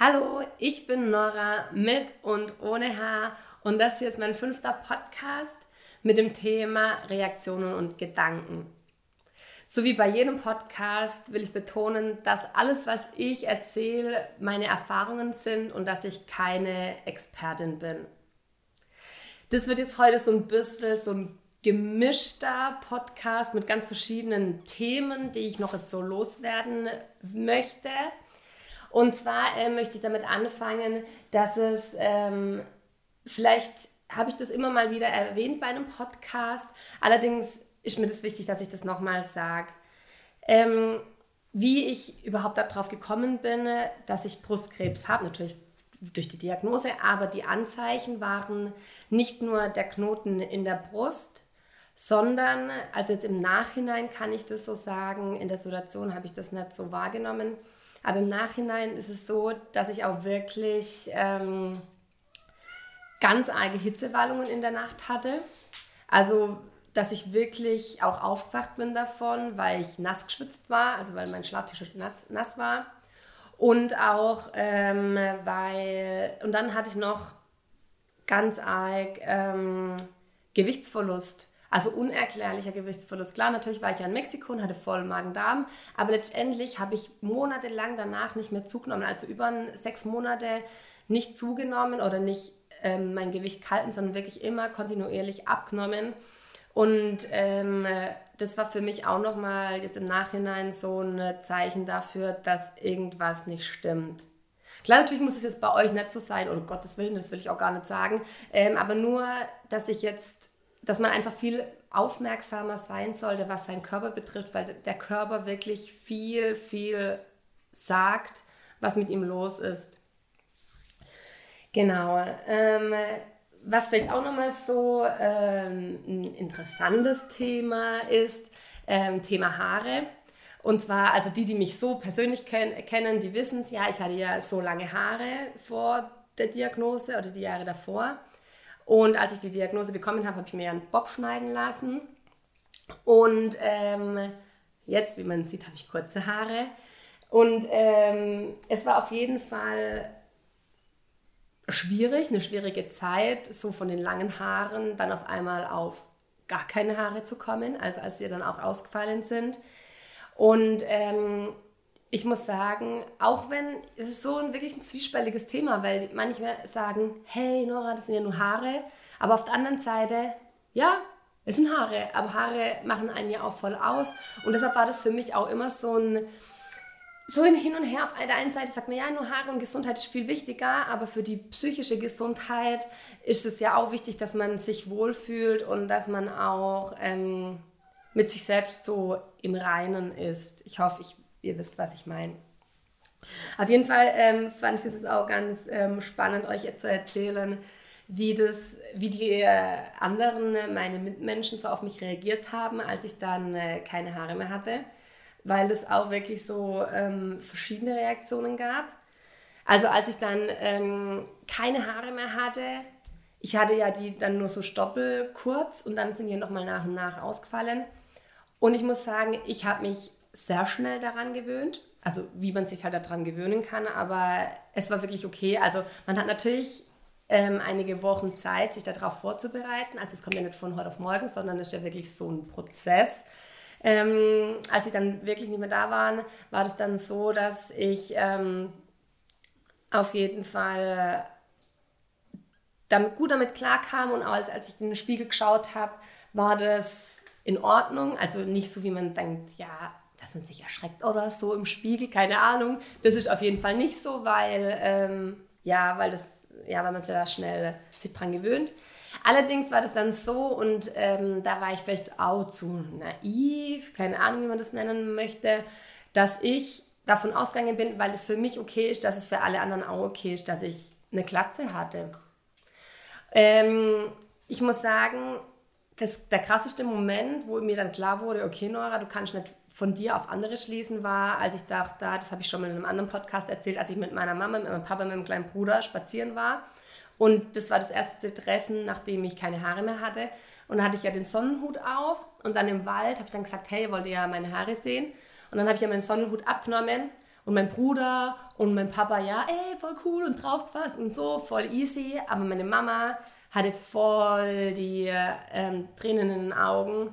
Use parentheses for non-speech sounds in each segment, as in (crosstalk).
Hallo, ich bin Nora mit und ohne Haar und das hier ist mein fünfter Podcast mit dem Thema Reaktionen und Gedanken. So wie bei jedem Podcast will ich betonen, dass alles, was ich erzähle, meine Erfahrungen sind und dass ich keine Expertin bin. Das wird jetzt heute so ein bisschen so ein gemischter Podcast mit ganz verschiedenen Themen, die ich noch jetzt so loswerden möchte. Und zwar äh, möchte ich damit anfangen, dass es ähm, vielleicht habe ich das immer mal wieder erwähnt bei einem Podcast. Allerdings ist mir das wichtig, dass ich das nochmal sage. Ähm, wie ich überhaupt darauf gekommen bin, dass ich Brustkrebs habe, natürlich durch die Diagnose, aber die Anzeichen waren nicht nur der Knoten in der Brust, sondern, also jetzt im Nachhinein kann ich das so sagen, in der Situation habe ich das nicht so wahrgenommen, aber im Nachhinein ist es so, dass ich auch wirklich ähm, ganz arge Hitzewallungen in der Nacht hatte. Also, dass ich wirklich auch aufgewacht bin davon, weil ich nass geschwitzt war, also weil mein Schlaftisch nass, nass war. Und auch, ähm, weil, und dann hatte ich noch ganz arg ähm, Gewichtsverlust. Also unerklärlicher Gewichtsverlust. Klar, natürlich war ich ja in Mexiko und hatte voll Magen-Darm, aber letztendlich habe ich monatelang danach nicht mehr zugenommen. Also über sechs Monate nicht zugenommen oder nicht ähm, mein Gewicht gehalten, sondern wirklich immer kontinuierlich abgenommen. Und ähm, das war für mich auch nochmal jetzt im Nachhinein so ein Zeichen dafür, dass irgendwas nicht stimmt. Klar, natürlich muss es jetzt bei euch nicht so sein, oder Gottes Willen, das will ich auch gar nicht sagen, ähm, aber nur, dass ich jetzt dass man einfach viel aufmerksamer sein sollte, was seinen Körper betrifft, weil der Körper wirklich viel, viel sagt, was mit ihm los ist. Genau. Ähm, was vielleicht auch nochmal so ähm, ein interessantes Thema ist, ähm, Thema Haare. Und zwar, also die, die mich so persönlich ken kennen, die wissen es ja, ich hatte ja so lange Haare vor der Diagnose oder die Jahre davor. Und als ich die Diagnose bekommen habe, habe ich mir einen Bob schneiden lassen. Und ähm, jetzt, wie man sieht, habe ich kurze Haare. Und ähm, es war auf jeden Fall schwierig, eine schwierige Zeit, so von den langen Haaren dann auf einmal auf gar keine Haare zu kommen, also als sie dann auch ausgefallen sind. Und ähm, ich muss sagen, auch wenn es ist so ein wirklich ein zwiespältiges Thema, weil manche sagen, hey Nora, das sind ja nur Haare, aber auf der anderen Seite, ja, es sind Haare, aber Haare machen einen ja auch voll aus und deshalb war das für mich auch immer so ein so ein Hin und Her. Auf der einen Seite sagt man ja, nur Haare und Gesundheit ist viel wichtiger, aber für die psychische Gesundheit ist es ja auch wichtig, dass man sich wohlfühlt und dass man auch ähm, mit sich selbst so im Reinen ist. Ich hoffe, ich ihr wisst, was ich meine. Auf jeden Fall ähm, fand ich es auch ganz ähm, spannend, euch zu erzählen, wie, das, wie die äh, anderen, äh, meine Mitmenschen, so auf mich reagiert haben, als ich dann äh, keine Haare mehr hatte, weil es auch wirklich so ähm, verschiedene Reaktionen gab. Also als ich dann ähm, keine Haare mehr hatte, ich hatte ja die dann nur so Stoppel kurz und dann sind die nochmal nach und nach ausgefallen. Und ich muss sagen, ich habe mich sehr schnell daran gewöhnt. Also wie man sich halt daran gewöhnen kann, aber es war wirklich okay. Also man hat natürlich ähm, einige Wochen Zeit, sich darauf vorzubereiten. Also es kommt ja nicht von heute auf morgen, sondern es ist ja wirklich so ein Prozess. Ähm, als sie dann wirklich nicht mehr da waren, war das dann so, dass ich ähm, auf jeden Fall damit, gut damit klarkam und als, als ich in den Spiegel geschaut habe, war das in Ordnung. Also nicht so, wie man denkt, ja, dass man sich erschreckt oder so im Spiegel, keine Ahnung. Das ist auf jeden Fall nicht so, weil, ähm, ja, weil, das, ja, weil man sich da schnell sich dran gewöhnt. Allerdings war das dann so und ähm, da war ich vielleicht auch zu naiv, keine Ahnung, wie man das nennen möchte, dass ich davon ausgegangen bin, weil es für mich okay ist, dass es für alle anderen auch okay ist, dass ich eine Glatze hatte. Ähm, ich muss sagen, das, der krasseste Moment, wo mir dann klar wurde, okay, Nora, du kannst nicht von dir auf andere schließen war, als ich dachte, das habe ich schon mal in einem anderen Podcast erzählt, als ich mit meiner Mama, mit meinem Papa, mit meinem kleinen Bruder spazieren war. Und das war das erste Treffen, nachdem ich keine Haare mehr hatte. Und da hatte ich ja den Sonnenhut auf und dann im Wald habe ich dann gesagt, hey, wollt ihr ja meine Haare sehen? Und dann habe ich ja meinen Sonnenhut abgenommen Und mein Bruder und mein Papa, ja, ey, voll cool und draufgefasst und so, voll easy. Aber meine Mama hatte voll die ähm, Tränen in den Augen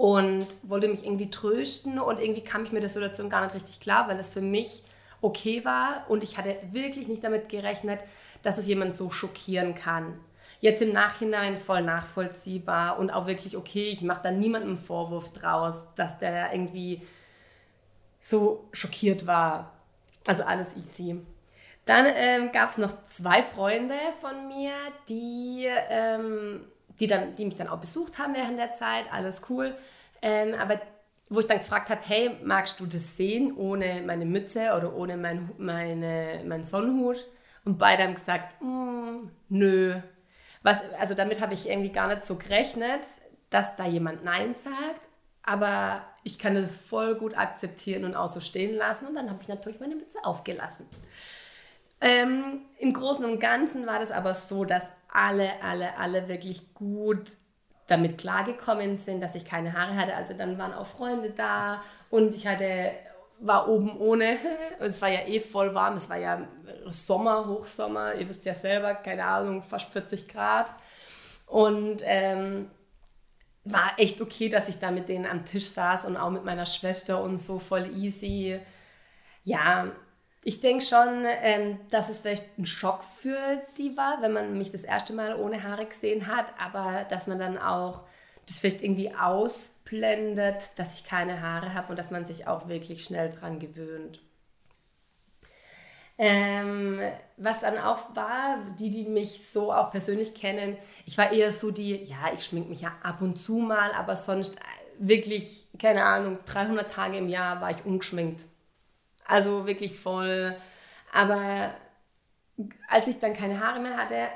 und wollte mich irgendwie trösten und irgendwie kam ich mir der Situation gar nicht richtig klar, weil es für mich okay war und ich hatte wirklich nicht damit gerechnet, dass es jemand so schockieren kann. Jetzt im Nachhinein voll nachvollziehbar und auch wirklich okay, ich mache da niemandem Vorwurf draus, dass der irgendwie so schockiert war. Also alles easy. Dann ähm, gab es noch zwei Freunde von mir, die, ähm, die, dann, die mich dann auch besucht haben während der Zeit. Alles cool. Ähm, aber wo ich dann gefragt habe, hey, magst du das sehen ohne meine Mütze oder ohne mein, meine, meinen Sonnenhut? Und beide haben gesagt, mm, nö. Was, also damit habe ich irgendwie gar nicht so gerechnet, dass da jemand Nein sagt. Aber ich kann das voll gut akzeptieren und auch so stehen lassen. Und dann habe ich natürlich meine Mütze aufgelassen. Ähm, Im Großen und Ganzen war das aber so, dass alle, alle, alle wirklich gut damit klargekommen sind, dass ich keine Haare hatte. Also dann waren auch Freunde da und ich hatte, war oben ohne. (laughs) Es war ja eh voll warm, es war ja Sommer, Hochsommer, ihr wisst ja selber, keine Ahnung, fast 40 Grad. Und ähm, war echt okay, dass ich da mit denen am Tisch saß und auch mit meiner Schwester und so voll easy. Ja, ich denke schon, ähm, dass es vielleicht ein Schock für die war, wenn man mich das erste Mal ohne Haare gesehen hat, aber dass man dann auch das vielleicht irgendwie ausblendet, dass ich keine Haare habe und dass man sich auch wirklich schnell dran gewöhnt. Ähm, was dann auch war, die, die mich so auch persönlich kennen, ich war eher so die, ja, ich schmink mich ja ab und zu mal, aber sonst wirklich, keine Ahnung, 300 Tage im Jahr war ich ungeschminkt. Also wirklich voll. Aber als ich dann keine Haare mehr hatte,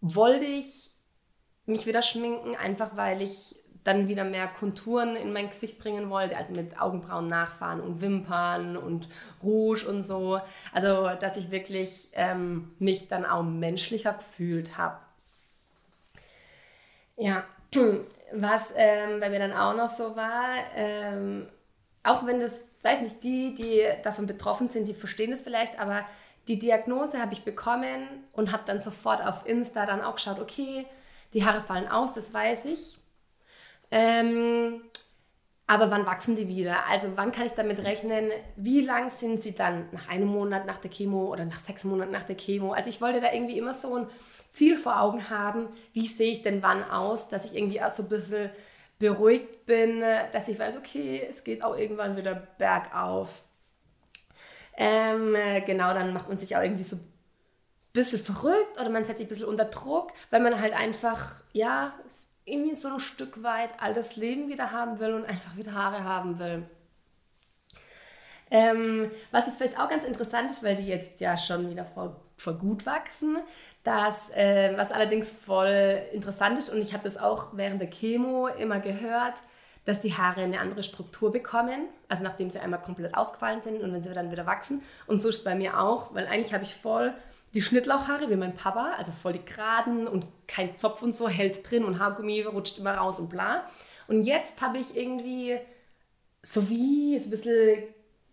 wollte ich mich wieder schminken, einfach weil ich dann wieder mehr Konturen in mein Gesicht bringen wollte, also mit Augenbrauen nachfahren und Wimpern und Rouge und so. Also, dass ich wirklich ähm, mich dann auch menschlicher gefühlt habe. Ja, (clears throat) was ähm, bei mir dann auch noch so war, ähm, auch wenn das, weiß nicht, die, die davon betroffen sind, die verstehen es vielleicht, aber die Diagnose habe ich bekommen und habe dann sofort auf Insta dann auch geschaut, okay, die Haare fallen aus, das weiß ich. Ähm, aber wann wachsen die wieder? Also wann kann ich damit rechnen? Wie lang sind sie dann nach einem Monat nach der Chemo oder nach sechs Monaten nach der Chemo? Also ich wollte da irgendwie immer so ein Ziel vor Augen haben. Wie sehe ich denn wann aus, dass ich irgendwie auch so ein bisschen beruhigt bin, dass ich weiß, okay, es geht auch irgendwann wieder bergauf. Ähm, genau, dann macht man sich auch irgendwie so ein bisschen verrückt oder man setzt sich ein bisschen unter Druck, weil man halt einfach, ja, irgendwie so ein Stück weit all das Leben wieder haben will und einfach wieder Haare haben will. Ähm, was ist vielleicht auch ganz interessant ist, weil die jetzt ja schon wieder voll, voll gut wachsen, das, äh, was allerdings voll interessant ist und ich habe das auch während der Chemo immer gehört, dass die Haare eine andere Struktur bekommen, also nachdem sie einmal komplett ausgefallen sind und wenn sie dann wieder wachsen. Und so ist es bei mir auch, weil eigentlich habe ich voll die Schnittlauchhaare wie mein Papa, also voll die geraden und kein Zopf und so, hält drin und Haargummi rutscht immer raus und bla. Und jetzt habe ich irgendwie so wie so ein bisschen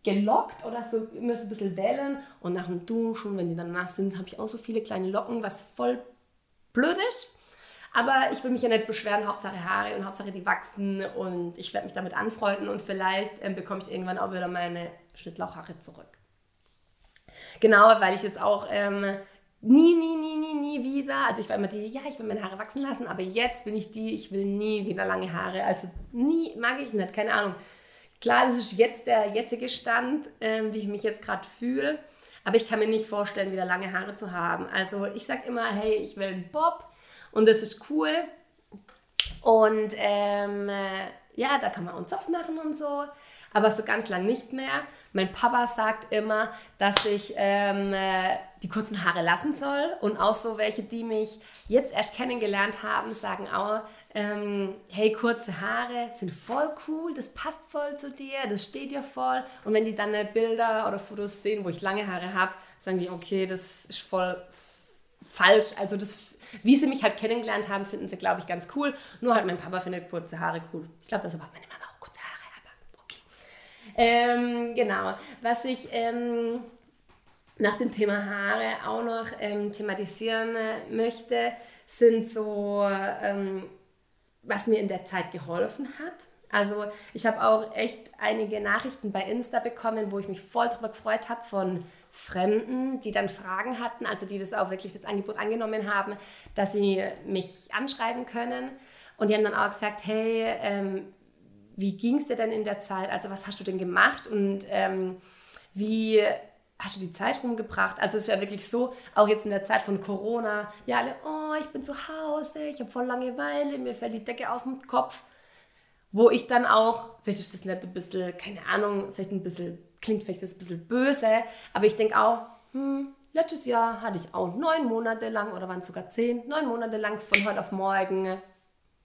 gelockt oder so immer so ein bisschen wellen und nach dem Duschen, wenn die dann nass sind, habe ich auch so viele kleine Locken, was voll blöd ist. Aber ich will mich ja nicht beschweren, Hauptsache Haare und Hauptsache die wachsen und ich werde mich damit anfreunden und vielleicht ähm, bekomme ich irgendwann auch wieder meine Schnittlauchhaare zurück. Genau, weil ich jetzt auch ähm, nie, nie, nie, nie, nie wieder, also ich war immer die, ja, ich will meine Haare wachsen lassen, aber jetzt bin ich die, ich will nie wieder lange Haare. Also nie, mag ich nicht, keine Ahnung. Klar, das ist jetzt der jetzige Stand, ähm, wie ich mich jetzt gerade fühle, aber ich kann mir nicht vorstellen, wieder lange Haare zu haben. Also ich sage immer, hey, ich will einen Bob und das ist cool. Und ähm, äh, ja, da kann man einen Zopf machen und so aber so ganz lang nicht mehr. Mein Papa sagt immer, dass ich ähm, äh, die kurzen Haare lassen soll und auch so welche, die mich jetzt erst kennengelernt haben, sagen auch, ähm, hey, kurze Haare sind voll cool, das passt voll zu dir, das steht dir voll. Und wenn die dann Bilder oder Fotos sehen, wo ich lange Haare habe, sagen die, okay, das ist voll falsch. Also das, wie sie mich halt kennengelernt haben, finden sie, glaube ich, ganz cool. Nur halt mein Papa findet kurze Haare cool. Ich glaube, das aber meine Mama Ähm, genau. Was ich ähm, nach dem Thema Haare auch noch ähm, thematisieren äh, möchte, sind so, ähm, was mir in der Zeit geholfen hat. Also ich habe auch echt einige Nachrichten bei Insta bekommen, wo ich mich voll drüber gefreut habe von Fremden, die dann Fragen hatten, also die das auch wirklich das Angebot angenommen haben, dass sie mich anschreiben können. Und die haben dann auch gesagt, hey, ähm, wie ging es dir denn in der Zeit? Also was hast du denn gemacht und ähm, wie hast du die Zeit rumgebracht? Also es ist ja wirklich so, auch jetzt in der Zeit von Corona, ja alle, oh, ich bin zu Hause, ich habe voll Langeweile, mir fällt die Decke auf den Kopf. Wo ich dann auch, vielleicht ist das nicht ein bisschen, keine Ahnung, vielleicht ein bisschen klingt vielleicht ein bisschen böse, aber ich denke auch, hm, letztes Jahr hatte ich auch neun Monate lang, oder waren es sogar zehn, neun Monate lang von heute auf morgen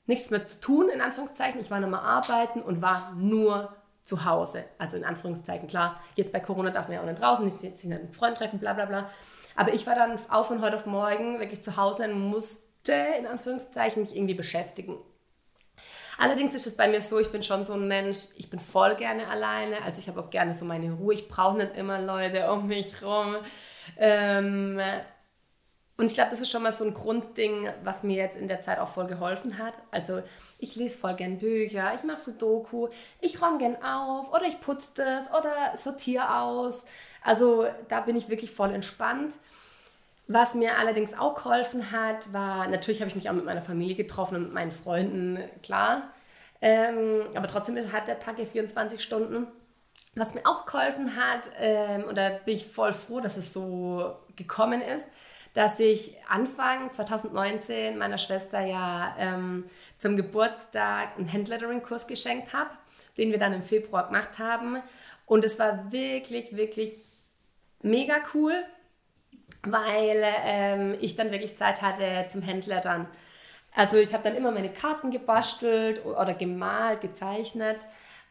nichts mehr zu tun, in Anführungszeichen. Ich war nur mal arbeiten und war nur zu Hause. Also in Anführungszeichen, klar, jetzt bei Corona darf man ja auch nicht draußen, nicht mit einem Freund treffen, bla bla bla. Aber ich war dann auch von heute auf morgen wirklich zu Hause und musste, in Anführungszeichen, mich irgendwie beschäftigen. Allerdings ist es bei mir so, ich bin schon so ein Mensch, ich bin voll gerne alleine, also ich habe auch gerne so meine Ruhe, ich brauche nicht immer Leute um mich rum. Ähm, und ich glaube, das ist schon mal so ein Grundding, was mir jetzt in der Zeit auch voll geholfen hat. Also ich lese voll gern Bücher, ich mache so Doku, ich räume gern auf oder ich putze das oder sortiere aus. Also da bin ich wirklich voll entspannt. Was mir allerdings auch geholfen hat, war, natürlich habe ich mich auch mit meiner Familie getroffen und mit meinen Freunden, klar. Ähm, aber trotzdem hat der Tag ja 24 Stunden. Was mir auch geholfen hat, ähm, und da bin ich voll froh, dass es so gekommen ist, dass ich Anfang 2019 meiner Schwester ja ähm, zum Geburtstag einen Handlettering-Kurs geschenkt habe, den wir dann im Februar gemacht haben. Und es war wirklich, wirklich mega cool weil ähm, ich dann wirklich Zeit hatte zum Händler dann. Also ich habe dann immer meine Karten gebastelt oder gemalt, gezeichnet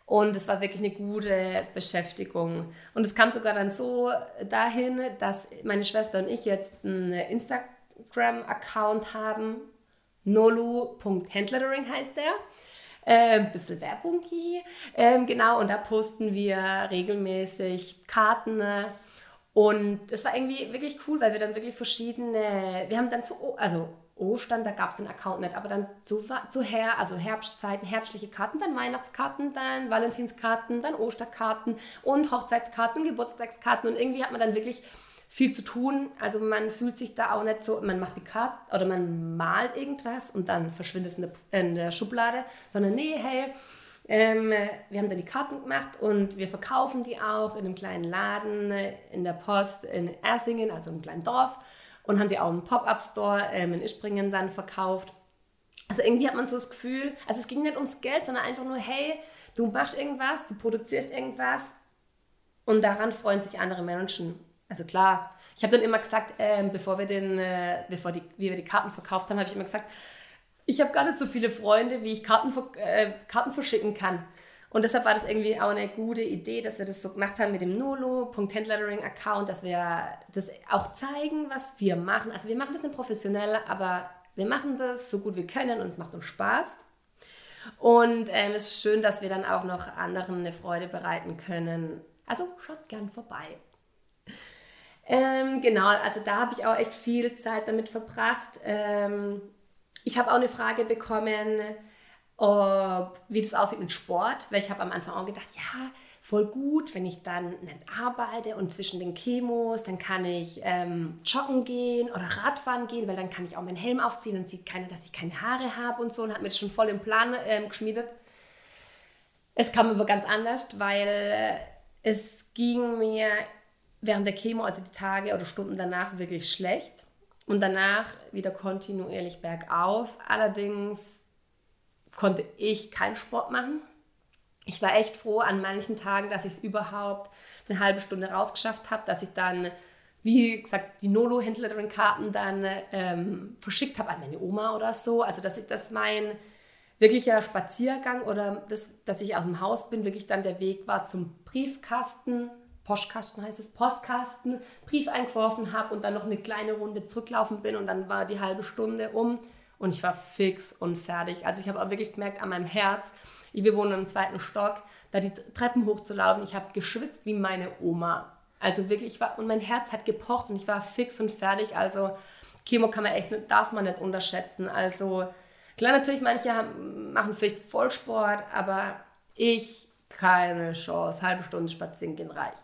und es war wirklich eine gute Beschäftigung. Und es kam sogar dann so dahin, dass meine Schwester und ich jetzt einen Instagram-Account haben. nolu.handlettering heißt der. Äh, ein bisschen Werbung hier. Ähm, genau, und da posten wir regelmäßig Karten und es war irgendwie wirklich cool, weil wir dann wirklich verschiedene, wir haben dann zu, also Ostern, da gab es den Account nicht, aber dann zu, zu Her, also Herbstzeiten, herbstliche Karten, dann Weihnachtskarten, dann Valentinskarten, dann Osterkarten und Hochzeitskarten, Geburtstagskarten und irgendwie hat man dann wirklich viel zu tun. Also man fühlt sich da auch nicht so, man macht die Karte oder man malt irgendwas und dann verschwindet es in der, in der Schublade, sondern nee, hey, ähm, wir haben dann die Karten gemacht und wir verkaufen die auch in einem kleinen Laden äh, in der Post in Ersingen, also einem kleinen Dorf. Und haben die auch im Pop-Up-Store ähm, in Ispringen dann verkauft. Also irgendwie hat man so das Gefühl, also es ging nicht ums Geld, sondern einfach nur, hey, du machst irgendwas, du produzierst irgendwas und daran freuen sich andere Menschen. Also klar, ich habe dann immer gesagt, ähm, bevor wir den, äh, bevor die, wie wir die Karten verkauft haben, habe ich immer gesagt, ich habe gar nicht so viele Freunde, wie ich Karten, äh, Karten verschicken kann. Und deshalb war das irgendwie auch eine gute Idee, dass wir das so gemacht haben mit dem Nolo.handlettering-Account, dass wir das auch zeigen, was wir machen. Also wir machen das nicht professionell, aber wir machen das so gut wir können und es macht uns Spaß. Und ähm, es ist schön, dass wir dann auch noch anderen eine Freude bereiten können. Also schaut gern vorbei. Ähm, genau, also da habe ich auch echt viel Zeit damit verbracht. Ähm, ich habe auch eine Frage bekommen, ob, wie das aussieht mit Sport, weil ich habe am Anfang auch gedacht, ja, voll gut, wenn ich dann nicht arbeite und zwischen den Chemos, dann kann ich ähm, joggen gehen oder Radfahren gehen, weil dann kann ich auch meinen Helm aufziehen und sieht keiner, dass ich keine Haare habe und so und hat mir das schon voll im Plan ähm, geschmiedet. Es kam aber ganz anders, weil es ging mir während der Chemo, also die Tage oder Stunden danach, wirklich schlecht und danach wieder kontinuierlich bergauf. Allerdings konnte ich keinen Sport machen. Ich war echt froh an manchen Tagen, dass ich es überhaupt eine halbe Stunde rausgeschafft habe, dass ich dann, wie gesagt, die Nolo-Händlerin-Karten dann ähm, verschickt habe an meine Oma oder so. Also, dass ich das mein wirklicher Spaziergang oder das, dass ich aus dem Haus bin, wirklich dann der Weg war zum Briefkasten, Postkasten heißt es, Postkasten, Brief eingeworfen habe und dann noch eine kleine Runde zurücklaufen bin und dann war die halbe Stunde um und ich war fix und fertig. Also ich habe auch wirklich gemerkt an meinem Herz, wir wohnen im zweiten Stock, da die Treppen hochzulaufen. Ich habe geschwitzt wie meine Oma. Also wirklich, ich war, und mein Herz hat gepocht und ich war fix und fertig. Also Chemo kann man echt, darf man nicht unterschätzen. Also klar, natürlich, manche haben, machen vielleicht Vollsport, aber ich keine Chance. Halbe Stunde spazieren gehen reicht.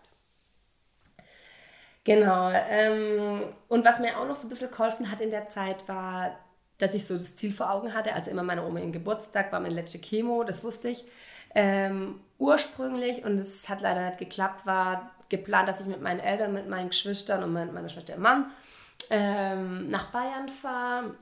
Genau. Ähm, und was mir auch noch so ein bisschen geholfen hat in der Zeit, war, dass ich so das Ziel vor Augen hatte. Also immer meine Oma ihren Geburtstag war meine letzte Chemo, das wusste ich. Ähm, ursprünglich, und es hat leider nicht geklappt, war geplant, dass ich mit meinen Eltern, mit meinen Geschwistern und mit meiner Schwester Mann ähm, nach Bayern fahre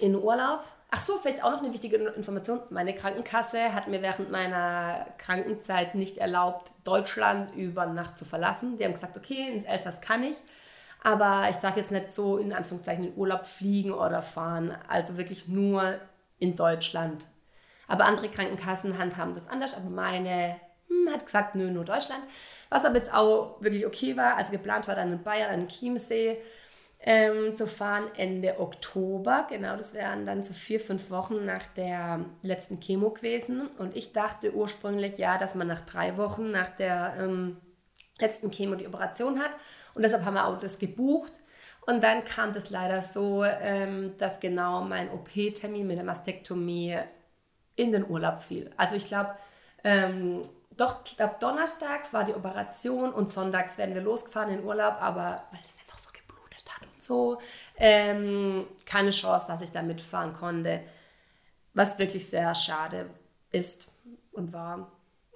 in Urlaub. Ach so, vielleicht auch noch eine wichtige Information. Meine Krankenkasse hat mir während meiner Krankenzeit nicht erlaubt, Deutschland über Nacht zu verlassen. Die haben gesagt, okay, ins Elsass kann ich. Aber ich darf jetzt nicht so in Anführungszeichen in Urlaub fliegen oder fahren. Also wirklich nur in Deutschland. Aber andere Krankenkassen handhaben das anders. Aber meine hm, hat gesagt, nö, nur Deutschland. Was aber jetzt auch wirklich okay war. Also geplant war dann in Bayern, an Chiemsee ähm, zu fahren Ende Oktober. Genau, das wären dann so vier, fünf Wochen nach der letzten Chemo gewesen. Und ich dachte ursprünglich ja, dass man nach drei Wochen nach der ähm, letzten Chemo die Operation hat. Und deshalb haben wir auch das gebucht. Und dann kam das leider so, ähm, dass genau mein OP-Termin mit der Mastektomie in den Urlaub fiel. Also ich glaube, ähm, doch, ich glaube, donnerstags war die Operation und sonntags werden wir losgefahren in den Urlaub, aber weil es so. Ähm, keine Chance, dass ich da mitfahren konnte. Was wirklich sehr schade ist und war,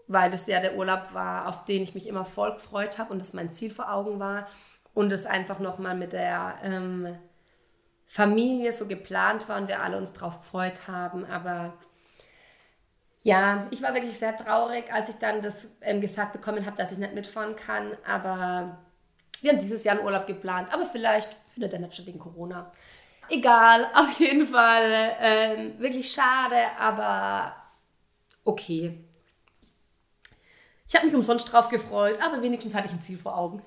weil das ja der Urlaub war, auf den ich mich immer voll gefreut habe und das mein Ziel vor Augen war und es einfach nochmal mit der ähm, Familie so geplant war und wir alle uns drauf gefreut haben. Aber ja, ich war wirklich sehr traurig, als ich dann das ähm, gesagt bekommen habe, dass ich nicht mitfahren kann. Aber wir haben dieses Jahr einen Urlaub geplant, aber vielleicht findet er nicht statt wegen Corona. Egal, auf jeden Fall ähm, wirklich schade, aber okay. Ich habe mich umsonst drauf gefreut, aber wenigstens hatte ich ein Ziel vor Augen.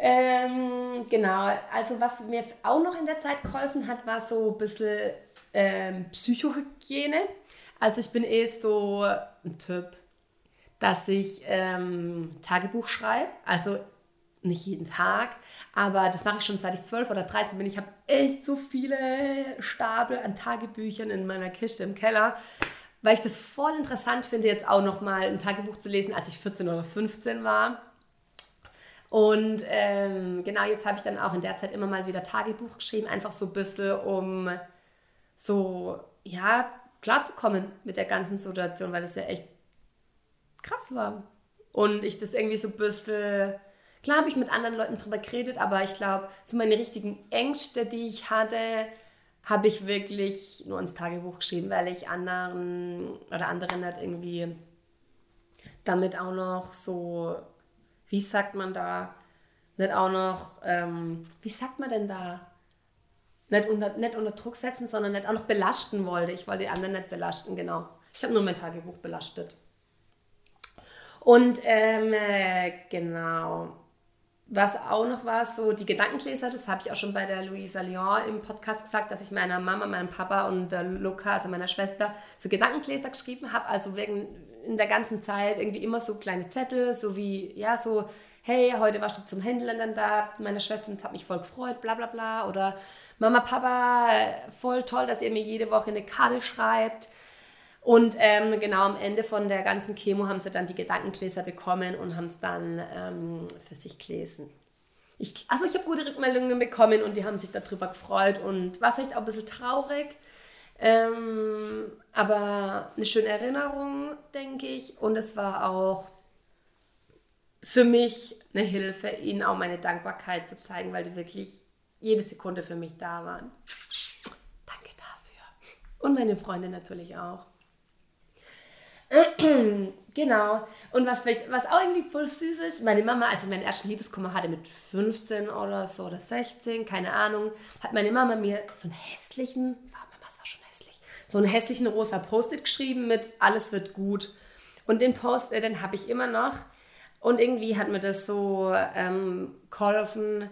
ähm, genau, also was mir auch noch in der Zeit geholfen hat, war so ein bisschen ähm, Psychohygiene. Also ich bin eh so ein Typ, dass ich ähm, Tagebuch schreibe. Also nicht jeden Tag, aber das mache ich schon seit ich 12 oder 13 bin. Ich habe echt so viele Stapel an Tagebüchern in meiner Kiste im Keller, weil ich das voll interessant finde, jetzt auch nochmal ein Tagebuch zu lesen, als ich 14 oder 15 war. Und ähm, genau, jetzt habe ich dann auch in der Zeit immer mal wieder Tagebuch geschrieben, einfach so ein bisschen, um so, ja, klarzukommen mit der ganzen Situation, weil das ja echt krass war. Und ich das irgendwie so ein bisschen Klar habe ich mit anderen Leuten drüber geredet, aber ich glaube, so meine richtigen Ängste, die ich hatte, habe ich wirklich nur ins Tagebuch geschrieben, weil ich anderen oder anderen halt irgendwie damit auch noch so, wie sagt man da, nicht auch noch, ähm, wie sagt man denn da? Nicht unter, nicht unter Druck setzen, sondern nicht auch noch belasten wollte. Ich wollte die anderen nicht belasten, genau. Ich habe nur mein Tagebuch belastet. Und ähm, äh, genau, was auch noch war, so die Gedankengläser, das habe ich auch schon bei der Luisa Lyon im Podcast gesagt, dass ich meiner Mama, meinem Papa und der Luca, also meiner Schwester, so Gedankengläser geschrieben habe. Also wegen in der ganzen Zeit irgendwie immer so kleine Zettel, so wie, ja, so, hey, heute warst du zum Händler dann da, meine Schwester, und es hat mich voll gefreut, bla bla bla. Oder Mama, Papa, voll toll, dass ihr mir jede Woche eine Karte schreibt. Und ähm, genau am Ende von der ganzen Chemo haben sie dann die Gedankengläser bekommen und haben es dann ähm, für sich gelesen. Ich, also ich habe gute Rückmeldungen bekommen und die haben sich darüber gefreut und war vielleicht auch ein bisschen traurig. Ähm, aber eine schöne Erinnerung, denke ich. Und es war auch für mich eine Hilfe, ihnen auch meine Dankbarkeit zu zeigen, weil die wirklich jede Sekunde für mich da waren. Danke dafür. Und meine Freunde natürlich auch. (clears throat) genau. Und was vielleicht, was auch irgendwie voll süß ist, meine Mama, als ich meinen ersten Liebeskummer hatte mit 15 oder so oder 16, keine Ahnung, hat meine Mama mir so einen hässlichen, war Mama, war schon hässlich, so einen hässlichen rosa Post-it geschrieben mit alles wird gut. Und den Post-it, den habe ich immer noch. Und irgendwie hat mir das so ähm, geholfen,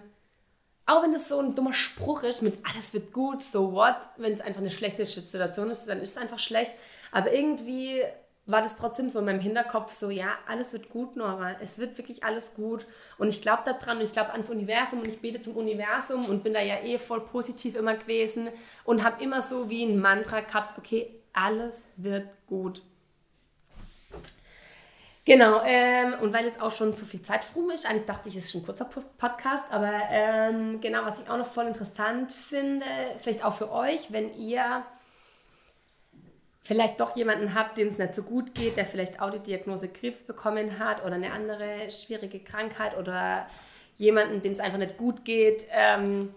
auch wenn das so ein dummer Spruch ist mit alles wird gut, so what, wenn es einfach eine schlechte Situation ist, dann ist es einfach schlecht. Aber irgendwie war das trotzdem so in meinem Hinterkopf so, ja, alles wird gut, Nora, es wird wirklich alles gut. Und ich glaube daran und ich glaube ans Universum und ich bete zum Universum und bin da ja eh voll positiv immer gewesen und habe immer so wie ein Mantra gehabt, okay, alles wird gut. Genau, ähm, und weil jetzt auch schon zu viel Zeit rum ist, eigentlich dachte ich, es ist ein kurzer Podcast, aber ähm, genau, was ich auch noch voll interessant finde, vielleicht auch für euch, wenn ihr vielleicht doch jemanden habt, dem es nicht so gut geht, der vielleicht auch die Diagnose Krebs bekommen hat oder eine andere schwierige Krankheit oder jemanden, dem es einfach nicht gut geht, ähm,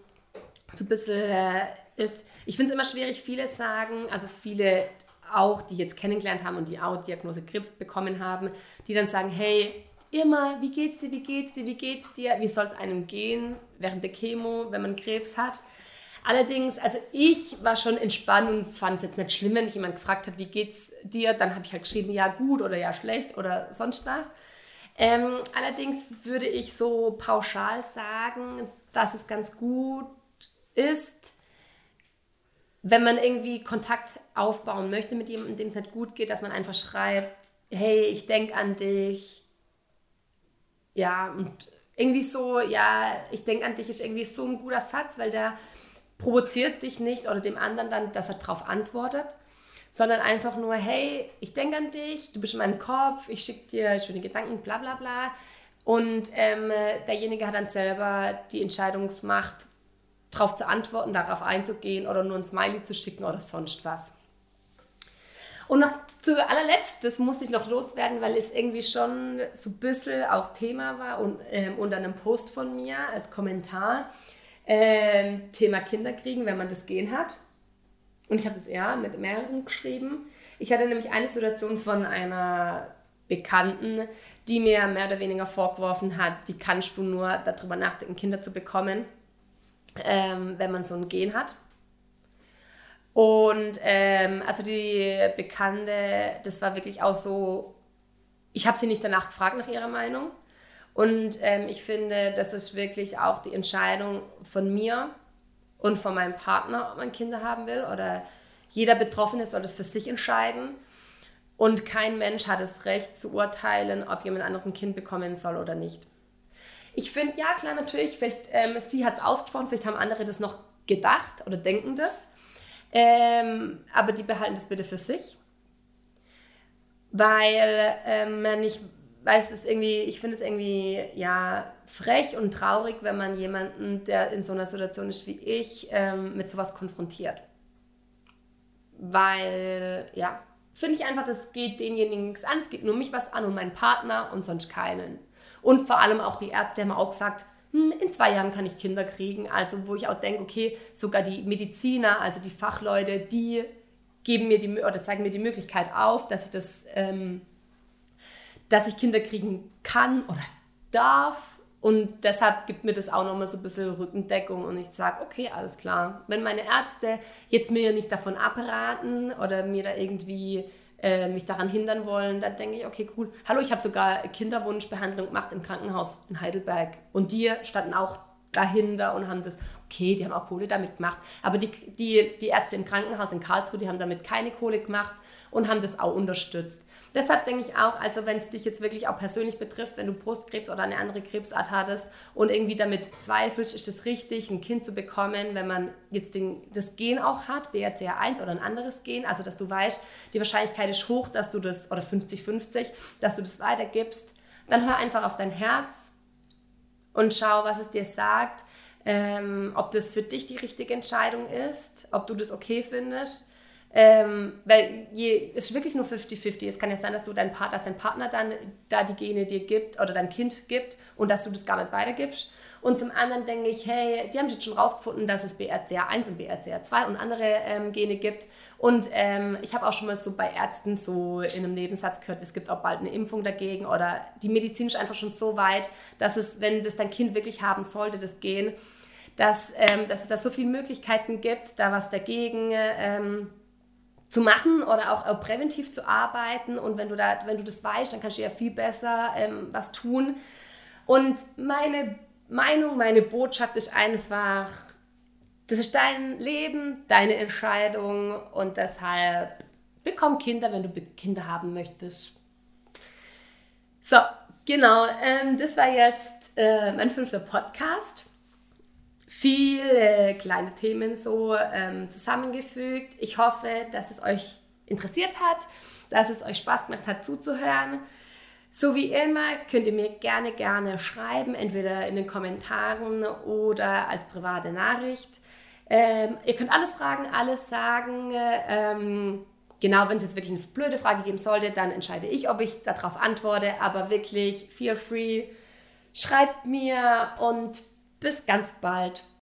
so ein bisschen äh, ist. Ich finde es immer schwierig, viele sagen, also viele auch, die jetzt kennengelernt haben und die auch Diagnose Krebs bekommen haben, die dann sagen, hey, immer, wie geht's dir, wie geht's dir, wie geht's dir, wie soll es einem gehen während der Chemo, wenn man Krebs hat. Allerdings, also ich war schon entspannt und fand es jetzt nicht schlimm, wenn mich jemand gefragt hat, wie geht's dir, dann habe ich halt geschrieben, ja gut oder ja schlecht oder sonst was. Ähm, allerdings würde ich so pauschal sagen, dass es ganz gut ist, wenn man irgendwie Kontakt aufbauen möchte mit jemandem, dem es nicht gut geht, dass man einfach schreibt, hey, ich denke an dich. Ja, und irgendwie so, ja, ich denke an dich ist irgendwie so ein guter Satz, weil der provoziert dich nicht oder dem anderen dann, dass er darauf antwortet, sondern einfach nur, hey, ich denke an dich, du bist in meinem Kopf, ich schicke dir schöne Gedanken, bla bla bla. Und ähm, derjenige hat dann selber die Entscheidungsmacht, darauf zu antworten, darauf einzugehen oder nur ein Smiley zu schicken oder sonst was. Und noch zu allerletzt, das musste ich noch loswerden, weil es irgendwie schon so ein bisschen auch Thema war und ähm, unter einem Post von mir als Kommentar. Ähm, Thema Kinderkriegen, wenn man das Gen hat. Und ich habe das eher mit mehreren geschrieben. Ich hatte nämlich eine Situation von einer Bekannten, die mir mehr oder weniger vorgeworfen hat, wie kannst du nur darüber nachdenken, Kinder zu bekommen, ähm, wenn man so ein Gen hat. Und ähm, also die Bekannte, das war wirklich auch so, ich habe sie nicht danach gefragt nach ihrer Meinung, und ähm, ich finde, das ist wirklich auch die Entscheidung von mir und von meinem Partner, ob man Kinder haben will. Oder jeder Betroffene soll das für sich entscheiden. Und kein Mensch hat das Recht zu urteilen, ob jemand anderes ein Kind bekommen soll oder nicht. Ich finde, ja klar, natürlich, vielleicht, ähm, sie hat es ausgesprochen, vielleicht haben andere das noch gedacht oder denken das. Ähm, aber die behalten das bitte für sich. Weil ähm, man nicht weiß es irgendwie, ich finde es irgendwie ja frech und traurig, wenn man jemanden, der in so einer Situation ist wie ich, ähm, mit sowas konfrontiert. Weil, ja, finde ich einfach, das geht denjenigen nichts an, es geht nur mich was an und meinen Partner und sonst keinen. Und vor allem auch die Ärzte haben auch gesagt, hm, in zwei Jahren kann ich Kinder kriegen. Also wo ich auch denke, okay, sogar die Mediziner, also die Fachleute, die geben mir die oder zeigen mir die Möglichkeit auf, dass ich das ähm, dass ich Kinder kriegen kann oder darf. Und deshalb gibt mir das auch nochmal so ein bisschen Rückendeckung und ich sage, okay, alles klar. Wenn meine Ärzte jetzt mir nicht davon abraten oder mir da irgendwie äh, mich daran hindern wollen, dann denke ich, okay, cool. Hallo, ich habe sogar Kinderwunschbehandlung gemacht im Krankenhaus in Heidelberg und die standen auch dahinter und haben das, okay, die haben auch Kohle damit gemacht, aber die, die, die Ärzte im Krankenhaus in Karlsruhe, die haben damit keine Kohle gemacht und haben das auch unterstützt. Deshalb denke ich auch, also wenn es dich jetzt wirklich auch persönlich betrifft, wenn du Brustkrebs oder eine andere Krebsart hattest und irgendwie damit zweifelst, ist es richtig, ein Kind zu bekommen, wenn man jetzt den, das Gen auch hat, BRCA1 oder ein anderes Gen, also dass du weißt, die Wahrscheinlichkeit ist hoch, dass du das, oder 50-50, dass du das weitergibst, dann hör einfach auf dein Herz und schau, was es dir sagt, ähm, ob das für dich die richtige Entscheidung ist, ob du das okay findest ähm, weil je, es ist wirklich nur 50-50. Es kann ja sein, dass du dein Partner, dass dein Partner dann da die Gene dir gibt oder dein Kind gibt und dass du das gar nicht weitergibst. Und zum anderen denke ich, hey, die haben jetzt schon rausgefunden, dass es BRCA1 und BRCA2 und andere ähm, Gene gibt. Und ähm, ich habe auch schon mal so bei Ärzten so in einem Nebensatz gehört, es gibt auch bald eine Impfung dagegen oder die Medizin ist einfach schon so weit, dass es, wenn das dein Kind wirklich haben sollte, das Gen, dass, ähm, dass es da so viele Möglichkeiten gibt, da was dagegen ähm, zu machen oder auch, präventiv zu arbeiten. Und wenn du, da, wenn du das weißt, dann kannst du ja viel besser ähm, was tun. Und meine Meinung, meine Botschaft ist einfach, das ist dein Leben, deine Entscheidung und deshalb bekomm Kinder, wenn du Kinder haben möchtest. So, genau, ähm, das war jetzt äh, mein fünfter Podcast. Viele kleine Themen so ähm, zusammengefügt. Ich hoffe, dass es euch interessiert hat, dass es euch Spaß gemacht hat zuzuhören. So wie immer könnt ihr mir gerne, gerne schreiben, entweder in den Kommentaren oder als private Nachricht. Ähm, ihr könnt alles fragen, alles sagen. Ähm, genau, wenn es jetzt wirklich eine blöde Frage geben sollte, dann entscheide ich, ob ich darauf antworte. Aber wirklich, feel free, schreibt mir und bis ganz bald.